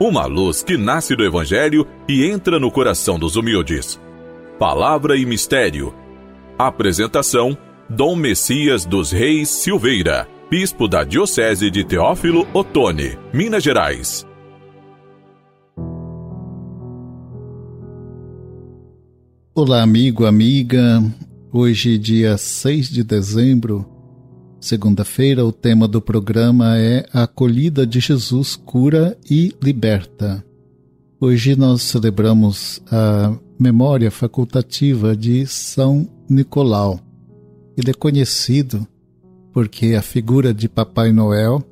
uma luz que nasce do Evangelho e entra no coração dos humildes. Palavra e Mistério. Apresentação: Dom Messias dos Reis Silveira, Bispo da Diocese de Teófilo Otoni, Minas Gerais. Olá, amigo, amiga. Hoje, dia 6 de dezembro, segunda-feira, o tema do programa é A acolhida de Jesus cura e liberta. Hoje nós celebramos a memória facultativa de São Nicolau. Ele é conhecido porque a figura de Papai Noel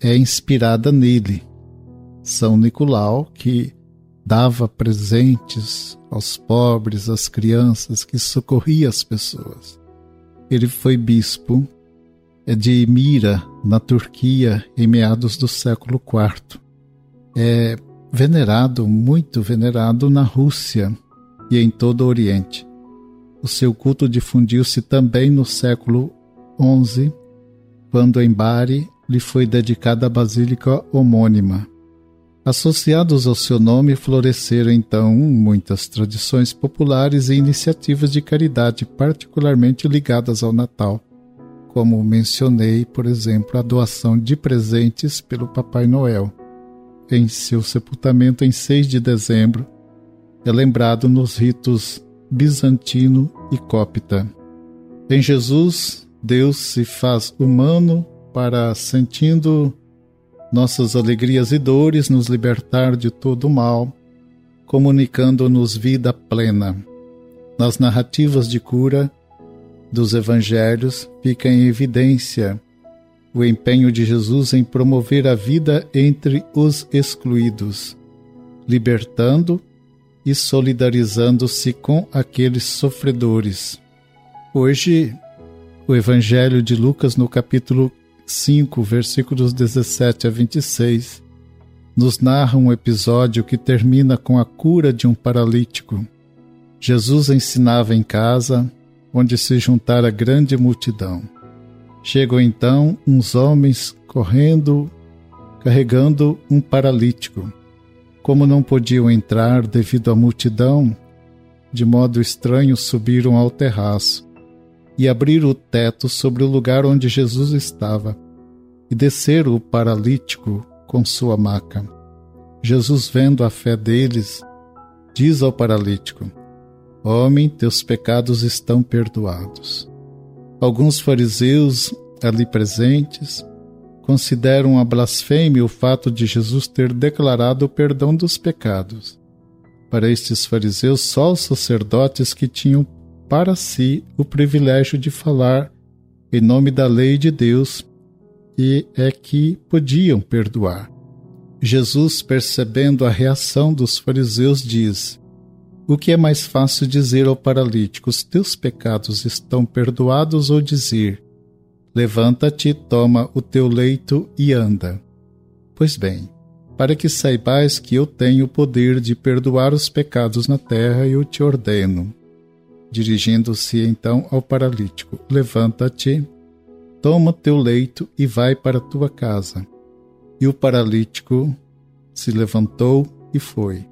é inspirada nele. São Nicolau, que dava presentes aos pobres, às crianças, que socorria as pessoas. Ele foi bispo de Mira, na Turquia, em meados do século IV. É venerado, muito venerado na Rússia e em todo o Oriente. O seu culto difundiu-se também no século XI, quando em Bari lhe foi dedicada a basílica homônima. Associados ao seu nome, floresceram então muitas tradições populares e iniciativas de caridade, particularmente ligadas ao Natal, como mencionei, por exemplo, a doação de presentes pelo Papai Noel. Em seu sepultamento em 6 de dezembro, é lembrado nos ritos bizantino e cópita. Em Jesus, Deus se faz humano para, sentindo nossas alegrias e dores, nos libertar de todo o mal, comunicando-nos vida plena. Nas narrativas de cura dos evangelhos fica em evidência o empenho de Jesus em promover a vida entre os excluídos, libertando e solidarizando-se com aqueles sofredores. Hoje, o Evangelho de Lucas, no capítulo 5, versículos 17 a 26, nos narra um episódio que termina com a cura de um paralítico. Jesus ensinava em casa, onde se juntara grande multidão. Chegam então uns homens correndo, carregando um paralítico. Como não podiam entrar devido à multidão, de modo estranho subiram ao terraço e abriram o teto sobre o lugar onde Jesus estava, e desceram o paralítico com sua maca. Jesus, vendo a fé deles, diz ao paralítico: Homem, teus pecados estão perdoados. Alguns fariseus ali presentes consideram a blasfêmia o fato de Jesus ter declarado o perdão dos pecados. Para estes fariseus, só os sacerdotes que tinham para si o privilégio de falar em nome da lei de Deus e é que podiam perdoar. Jesus, percebendo a reação dos fariseus, diz: O que é mais fácil dizer ao paralítico: Os teus pecados estão perdoados, ou dizer: Levanta-te, toma o teu leito e anda? Pois bem, para que saibais que eu tenho o poder de perdoar os pecados na terra, eu te ordeno Dirigindo-se então ao paralítico: Levanta-te, toma teu leito e vai para tua casa. E o paralítico se levantou e foi.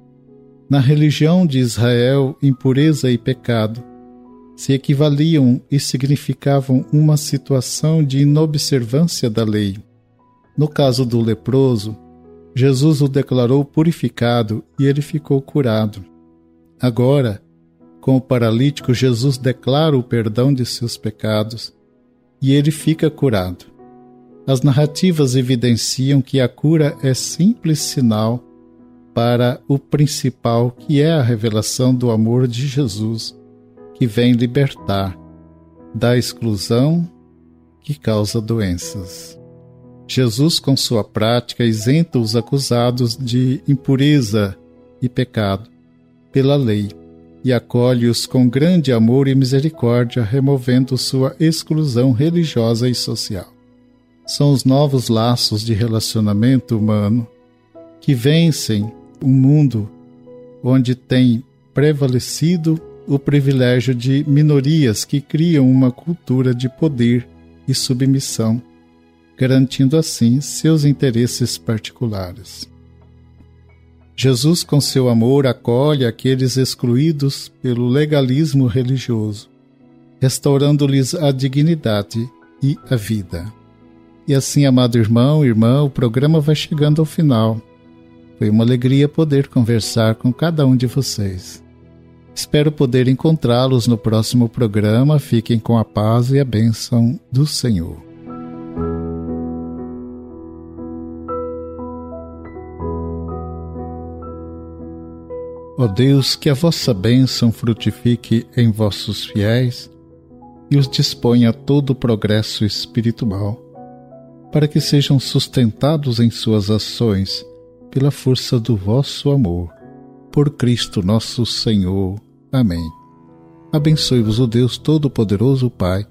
Na religião de Israel, impureza e pecado se equivaliam e significavam uma situação de inobservância da lei. No caso do leproso, Jesus o declarou purificado e ele ficou curado. Agora, com o paralítico, Jesus declara o perdão de seus pecados e ele fica curado. As narrativas evidenciam que a cura é simples sinal para o principal, que é a revelação do amor de Jesus, que vem libertar da exclusão que causa doenças. Jesus, com sua prática, isenta os acusados de impureza e pecado pela lei e acolhe-os com grande amor e misericórdia, removendo sua exclusão religiosa e social. São os novos laços de relacionamento humano que vencem um mundo onde tem prevalecido o privilégio de minorias que criam uma cultura de poder e submissão, garantindo assim seus interesses particulares. Jesus, com seu amor, acolhe aqueles excluídos pelo legalismo religioso, restaurando-lhes a dignidade e a vida. E assim, amado irmão, irmã, o programa vai chegando ao final. Foi uma alegria poder conversar com cada um de vocês. Espero poder encontrá-los no próximo programa. Fiquem com a paz e a bênção do Senhor. Ó Deus, que a vossa bênção frutifique em vossos fiéis e os disponha a todo o progresso espiritual, para que sejam sustentados em suas ações pela força do vosso amor. Por Cristo nosso Senhor. Amém. Abençoe-vos o Deus Todo-Poderoso, Pai,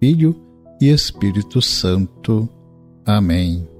Filho e Espírito Santo. Amém.